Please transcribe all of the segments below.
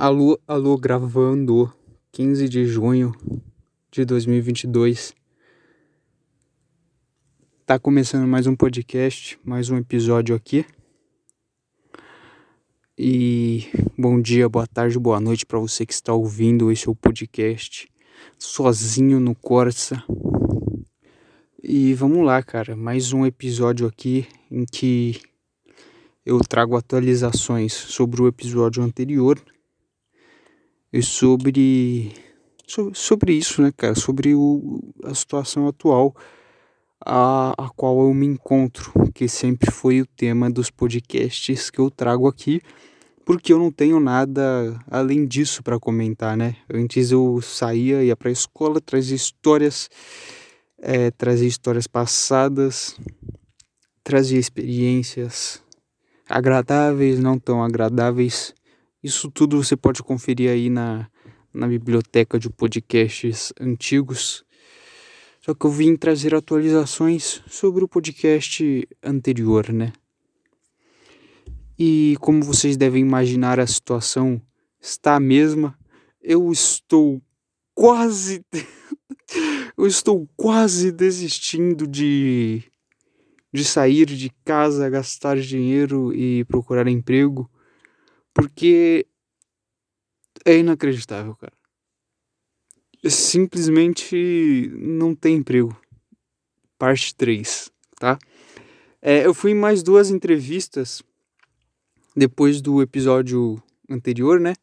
Alô, alô, gravando 15 de junho de 2022. Tá começando mais um podcast, mais um episódio aqui. E bom dia, boa tarde, boa noite para você que está ouvindo esse é o podcast sozinho no Corsa. E vamos lá, cara, mais um episódio aqui em que eu trago atualizações sobre o episódio anterior e sobre sobre isso, né, cara, sobre o, a situação atual a, a qual eu me encontro, que sempre foi o tema dos podcasts que eu trago aqui, porque eu não tenho nada além disso para comentar, né? Antes eu saía, ia para a escola, trazia histórias, é, trazia histórias passadas, trazia experiências agradáveis, não tão agradáveis. Isso tudo você pode conferir aí na, na biblioteca de podcasts antigos. Só que eu vim trazer atualizações sobre o podcast anterior, né? E como vocês devem imaginar, a situação está a mesma. Eu estou quase. eu estou quase desistindo de de sair de casa, gastar dinheiro e procurar emprego, porque é inacreditável, cara. Simplesmente não tem emprego. Parte 3, tá? É, eu fui em mais duas entrevistas depois do episódio anterior, né?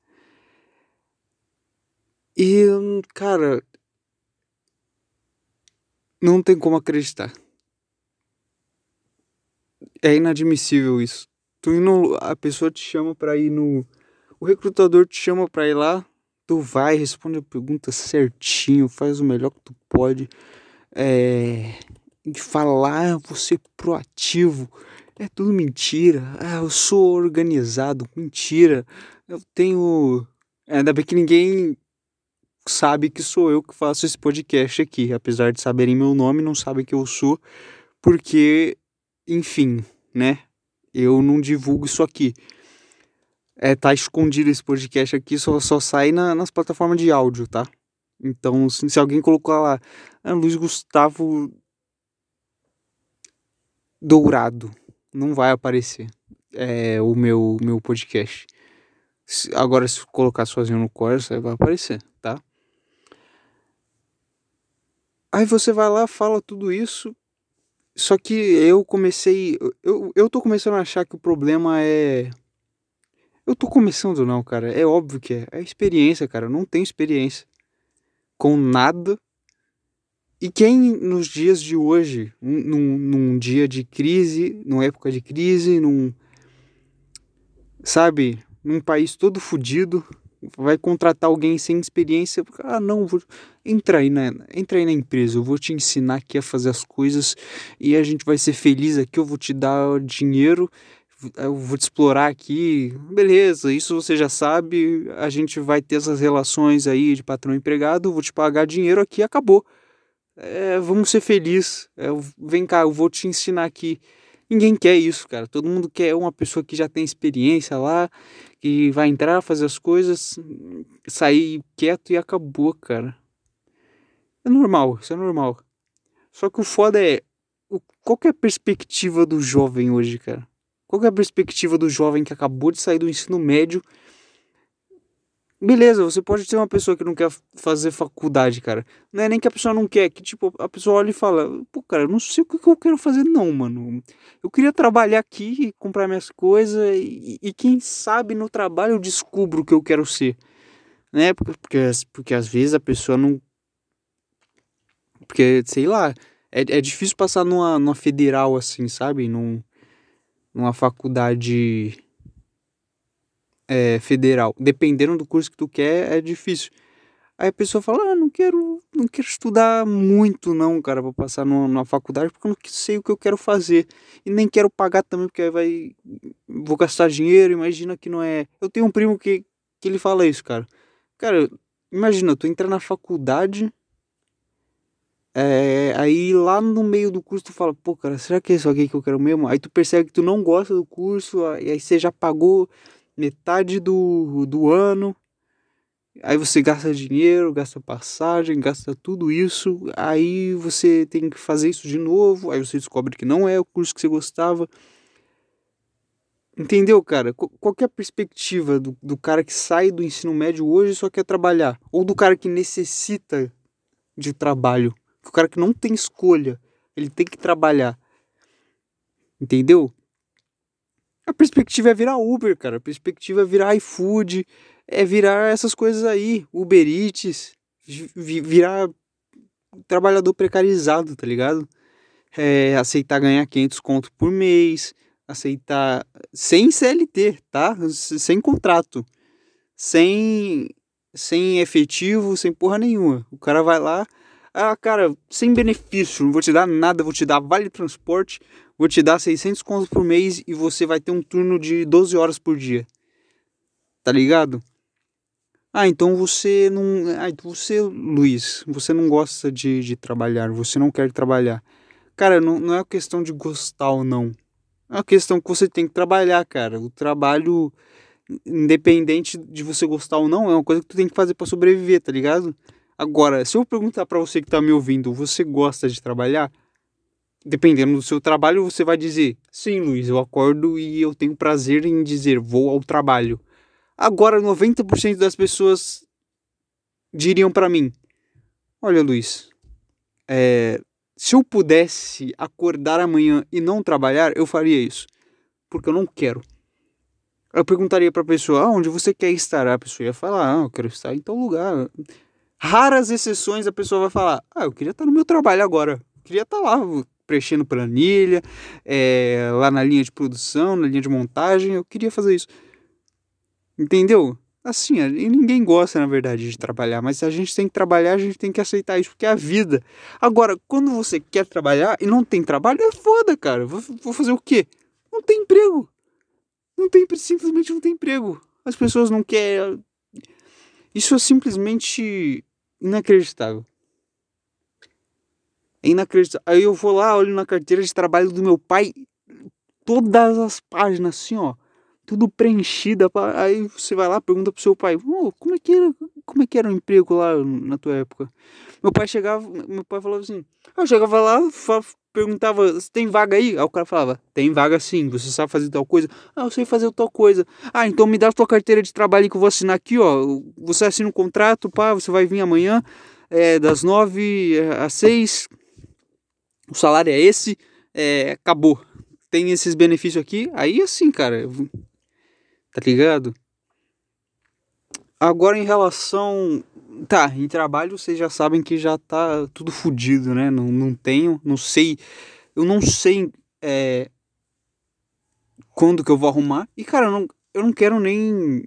E, cara, não tem como acreditar é inadmissível isso. Tu indo, a pessoa te chama para ir no. O recrutador te chama para ir lá, tu vai, responde a pergunta certinho, faz o melhor que tu pode. É. Falar, você proativo. É tudo mentira. Ah, eu sou organizado. Mentira. Eu tenho. Ainda bem que ninguém sabe que sou eu que faço esse podcast aqui. Apesar de saberem meu nome, não sabem que eu sou. Porque enfim, né? Eu não divulgo isso aqui. É, tá escondido esse podcast aqui, só, só sai na, nas plataformas de áudio, tá? Então, se, se alguém colocou lá, ah, Luiz Gustavo Dourado, não vai aparecer é, o meu, meu podcast. Agora, se colocar sozinho no Corsa, vai aparecer, tá? Aí você vai lá, fala tudo isso, só que eu comecei. Eu, eu tô começando a achar que o problema é. Eu tô começando, não, cara. É óbvio que é. É experiência, cara. Eu não tenho experiência com nada. E quem nos dias de hoje, num, num dia de crise, numa época de crise, num. Sabe? Num país todo fodido, vai contratar alguém sem experiência, ah, não, vou, entra aí na, entra aí na empresa, eu vou te ensinar aqui a fazer as coisas e a gente vai ser feliz aqui, eu vou te dar dinheiro, eu vou te explorar aqui, beleza, isso você já sabe, a gente vai ter essas relações aí de patrão empregado, vou te pagar dinheiro aqui, acabou. É, vamos ser felizes, é, vem cá, eu vou te ensinar aqui. Ninguém quer isso, cara. Todo mundo quer uma pessoa que já tem experiência lá, que vai entrar, fazer as coisas, sair quieto e acabou, cara. É normal, isso é normal. Só que o foda é. Qual é a perspectiva do jovem hoje, cara? Qual é a perspectiva do jovem que acabou de sair do ensino médio Beleza, você pode ser uma pessoa que não quer fazer faculdade, cara. Não é nem que a pessoa não quer, que tipo, a pessoa olha e fala, pô, cara, eu não sei o que eu quero fazer, não, mano. Eu queria trabalhar aqui, comprar minhas coisas, e, e quem sabe no trabalho eu descubro o que eu quero ser. Né? Porque, porque, porque às vezes a pessoa não. Porque, sei lá, é, é difícil passar numa, numa federal assim, sabe? Num, numa faculdade é, federal, dependendo do curso que tu quer, é difícil. Aí a pessoa fala, ah, não quero, não quero estudar muito não, cara, para passar numa, numa, faculdade, porque eu não sei o que eu quero fazer. E nem quero pagar também, porque aí vai... Vou gastar dinheiro, imagina que não é... Eu tenho um primo que, que ele fala isso, cara. Cara, imagina, tu entrar na faculdade... É, aí lá no meio do curso tu fala, pô, cara, será que é isso aqui que eu quero mesmo? Aí tu percebe que tu não gosta do curso, e aí você já pagou metade do, do ano Aí você gasta dinheiro, gasta passagem, gasta tudo isso. Aí você tem que fazer isso de novo. Aí você descobre que não é o curso que você gostava. Entendeu, cara? Qual é a perspectiva do, do cara que sai do ensino médio hoje e só quer trabalhar? Ou do cara que necessita de trabalho? O cara que não tem escolha, ele tem que trabalhar. Entendeu? A perspectiva é virar Uber, cara. A perspectiva é virar iFood, é virar essas coisas aí, Uber Eats, virar trabalhador precarizado, tá ligado? É, aceitar ganhar 500 conto por mês, aceitar sem CLT, tá? Sem contrato, sem sem efetivo, sem porra nenhuma. O cara vai lá, ah, cara, sem benefício, não vou te dar nada, vou te dar vale transporte, vou te dar 600 contos por mês e você vai ter um turno de 12 horas por dia. Tá ligado? Ah, então você não. Ah, então você, Luiz, você não gosta de, de trabalhar, você não quer trabalhar. Cara, não, não é questão de gostar ou não. É uma questão que você tem que trabalhar, cara. O trabalho, independente de você gostar ou não, é uma coisa que tu tem que fazer para sobreviver, tá ligado? Agora, se eu perguntar para você que tá me ouvindo, você gosta de trabalhar? Dependendo do seu trabalho, você vai dizer: Sim, Luiz, eu acordo e eu tenho prazer em dizer vou ao trabalho. Agora, 90% das pessoas diriam para mim: Olha, Luiz, é, se eu pudesse acordar amanhã e não trabalhar, eu faria isso. Porque eu não quero. Eu perguntaria para a pessoa: ah, onde você quer estar? A pessoa ia falar: ah, eu quero estar em tal lugar. Raras exceções a pessoa vai falar: ah, eu queria estar no meu trabalho agora. Eu queria estar lá preenchendo planilha, é, lá na linha de produção, na linha de montagem. Eu queria fazer isso. Entendeu? Assim, ninguém gosta, na verdade, de trabalhar, mas se a gente tem que trabalhar, a gente tem que aceitar isso, porque é a vida. Agora, quando você quer trabalhar e não tem trabalho, é foda, cara. Vou, vou fazer o quê? Não tem emprego. Não tem, simplesmente não tem emprego. As pessoas não querem. Isso é simplesmente inacreditável. É inacreditável. Aí eu vou lá, olho na carteira de trabalho do meu pai, todas as páginas assim, ó tudo preenchida. Aí você vai lá, pergunta pro seu pai, oh, como é que era, como é que era o emprego lá na tua época? Meu pai chegava, meu pai falava assim, eu chegava lá, perguntava, tem vaga aí? Aí o cara falava, tem vaga sim, você sabe fazer tal coisa? Ah, eu sei fazer tal coisa. Ah, então me dá a tua carteira de trabalho que eu vou assinar aqui, ó. Você assina um contrato, pá, você vai vir amanhã, é, das nove às seis, o salário é esse, é, acabou. Tem esses benefícios aqui, aí assim, cara, tá ligado? Agora em relação. Tá, em trabalho vocês já sabem que já tá tudo fodido, né? Não, não tenho, não sei. Eu não sei é, quando que eu vou arrumar. E cara, eu não, eu não quero nem.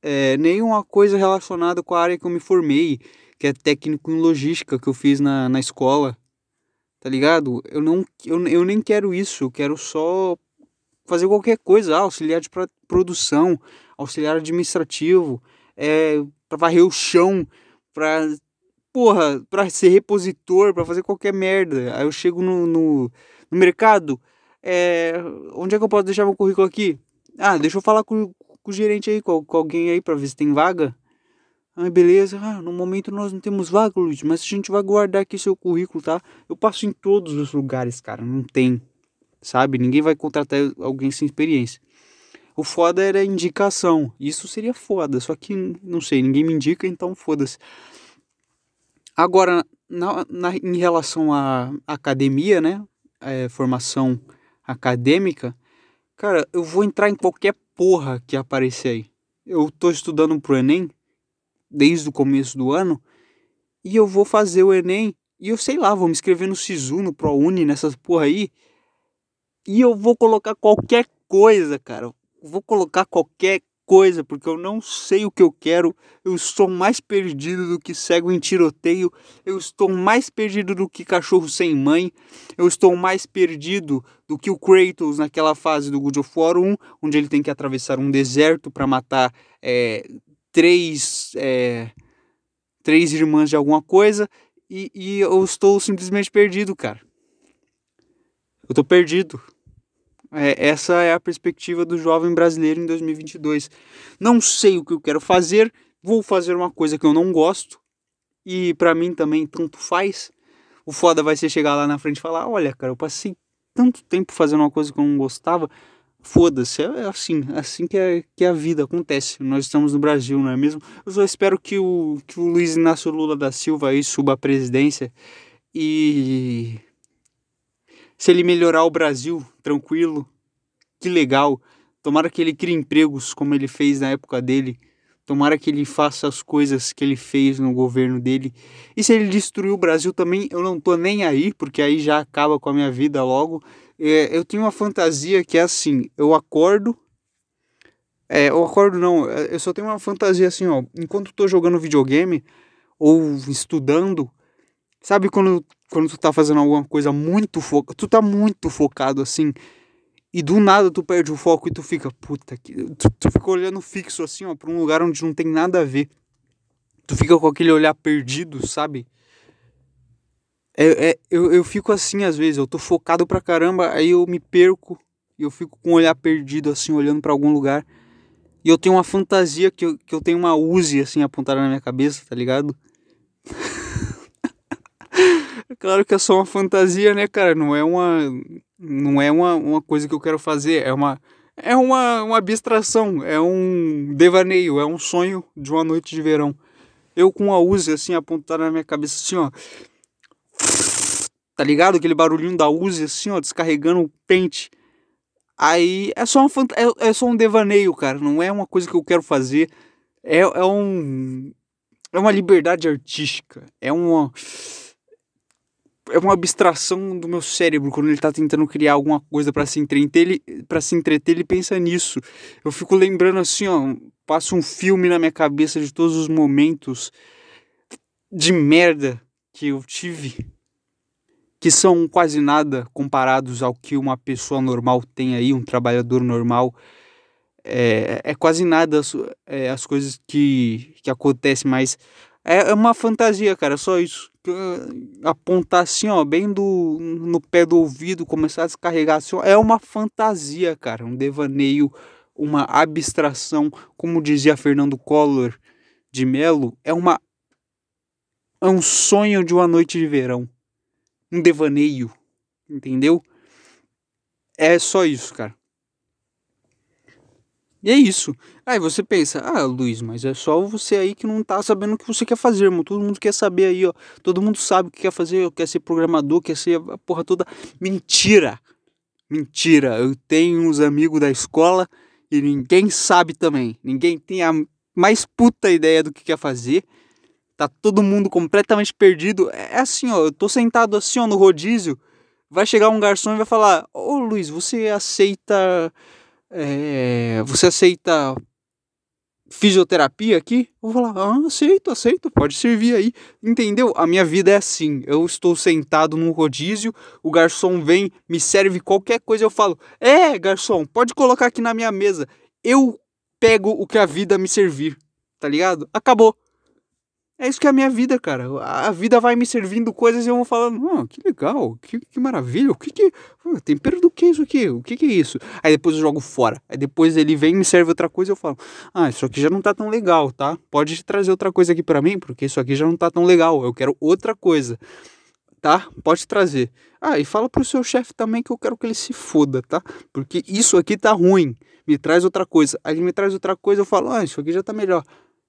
É, nenhuma coisa relacionada com a área que eu me formei, que é técnico em logística que eu fiz na, na escola. Tá ligado? Eu não eu, eu nem quero isso, eu quero só fazer qualquer coisa, ah, auxiliar de produção, auxiliar administrativo, é, para varrer o chão, para porra, para ser repositor, para fazer qualquer merda. Aí eu chego no, no, no, mercado, é, onde é que eu posso deixar meu currículo aqui? Ah, deixa eu falar com, com o gerente aí, com, com alguém aí para ver se tem vaga. Ah, beleza. Ah, no momento nós não temos vaga, Luiz, mas a gente vai guardar aqui seu currículo, tá? Eu passo em todos os lugares, cara, não tem sabe? Ninguém vai contratar alguém sem experiência. O foda era indicação. Isso seria foda, só que não sei, ninguém me indica, então foda-se. Agora, na, na, em relação à academia, né? É, formação acadêmica, cara, eu vou entrar em qualquer porra que aparecer aí. Eu tô estudando pro Enem desde o começo do ano e eu vou fazer o Enem e eu sei lá, vou me inscrever no SISU, no ProUni, nessas porra aí e eu vou colocar qualquer coisa, cara. Vou colocar qualquer coisa, porque eu não sei o que eu quero. Eu estou mais perdido do que cego em tiroteio. Eu estou mais perdido do que cachorro sem mãe. Eu estou mais perdido do que o Kratos naquela fase do God of War 1, onde ele tem que atravessar um deserto para matar é, três, é, três irmãs de alguma coisa. E, e eu estou simplesmente perdido, cara. Eu tô perdido. É, essa é a perspectiva do jovem brasileiro em 2022. Não sei o que eu quero fazer, vou fazer uma coisa que eu não gosto e para mim também tanto faz. O foda vai ser chegar lá na frente e falar: Olha, cara, eu passei tanto tempo fazendo uma coisa que eu não gostava. Foda-se, é assim, é assim que, é, que a vida acontece. Nós estamos no Brasil, não é mesmo? Eu só espero que o, que o Luiz Inácio Lula da Silva aí suba a presidência e se ele melhorar o Brasil, tranquilo, que legal. Tomara que ele crie empregos como ele fez na época dele. Tomara que ele faça as coisas que ele fez no governo dele. E se ele destruir o Brasil também, eu não tô nem aí, porque aí já acaba com a minha vida logo. É, eu tenho uma fantasia que é assim: eu acordo. É, eu acordo não, eu só tenho uma fantasia assim, ó. Enquanto tô jogando videogame ou estudando, sabe quando, quando tu tá fazendo alguma coisa muito focado, tu tá muito focado assim, e do nada tu perde o foco e tu fica, puta que. Tu, tu fica olhando fixo assim, ó, pra um lugar onde não tem nada a ver. Tu fica com aquele olhar perdido, sabe? É, é, eu, eu fico assim às vezes, eu tô focado pra caramba, aí eu me perco e eu fico com o olhar perdido, assim, olhando para algum lugar. E eu tenho uma fantasia que eu, que eu tenho uma Uzi, assim, apontada na minha cabeça, tá ligado? claro que é só uma fantasia, né, cara? Não é uma. Não é uma, uma coisa que eu quero fazer, é uma. É uma, uma abstração, é um devaneio, é um sonho de uma noite de verão. Eu com a Uzi, assim, apontada na minha cabeça, assim, ó Tá ligado? Aquele barulhinho da Uzi assim, ó, descarregando o pente. Aí é só, um, é, é só um devaneio, cara. Não é uma coisa que eu quero fazer. É, é um. É uma liberdade artística. É uma. É uma abstração do meu cérebro quando ele tá tentando criar alguma coisa para se entreter, ele para se entreter, ele pensa nisso. Eu fico lembrando assim, ó, passa um filme na minha cabeça de todos os momentos de merda que eu tive que são quase nada comparados ao que uma pessoa normal tem aí, um trabalhador normal. É, é quase nada é, as coisas que, que acontecem, mas é, é uma fantasia, cara, só isso. Apontar assim, ó, bem do, no pé do ouvido, começar a descarregar assim, ó, é uma fantasia, cara, um devaneio, uma abstração, como dizia Fernando Collor de Melo, é uma é um sonho de uma noite de verão um devaneio, entendeu? É só isso, cara. E é isso. Aí você pensa, ah, Luiz, mas é só você aí que não tá sabendo o que você quer fazer, irmão. Todo mundo quer saber aí, ó. Todo mundo sabe o que quer fazer, quer ser programador, quer ser a porra toda. Mentira! Mentira! Eu tenho uns amigos da escola e ninguém sabe também. Ninguém tem a mais puta ideia do que quer fazer. Tá todo mundo completamente perdido. É, é assim, ó, eu tô sentado assim, ó, no rodízio. Vai chegar um garçom e vai falar: Ô Luiz, você aceita. É, você aceita fisioterapia aqui? Eu vou falar: ah, aceito, aceito, pode servir aí. Entendeu? A minha vida é assim. Eu estou sentado num rodízio, o garçom vem, me serve qualquer coisa, eu falo: É, garçom, pode colocar aqui na minha mesa. Eu pego o que a vida me servir, tá ligado? Acabou. É isso que é a minha vida, cara. A vida vai me servindo coisas e eu vou falando, oh, que legal, que, que maravilha, o que que... Oh, tempero do que isso aqui? O que que é isso? Aí depois eu jogo fora. Aí depois ele vem, me serve outra coisa e eu falo, ah, isso aqui já não tá tão legal, tá? Pode trazer outra coisa aqui para mim, porque isso aqui já não tá tão legal. Eu quero outra coisa, tá? Pode trazer. Ah, e fala pro seu chefe também que eu quero que ele se foda, tá? Porque isso aqui tá ruim. Me traz outra coisa. Aí ele me traz outra coisa, eu falo, ah, isso aqui já tá melhor.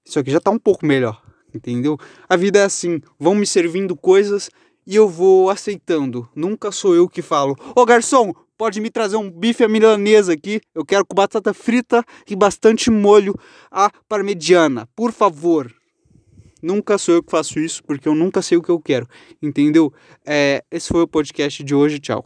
Isso aqui já tá um pouco melhor entendeu? A vida é assim, vão me servindo coisas e eu vou aceitando. Nunca sou eu que falo: "Ô garçom, pode me trazer um bife à milanesa aqui? Eu quero com batata frita e bastante molho à parmegiana, por favor." Nunca sou eu que faço isso, porque eu nunca sei o que eu quero, entendeu? É, esse foi o podcast de hoje, tchau.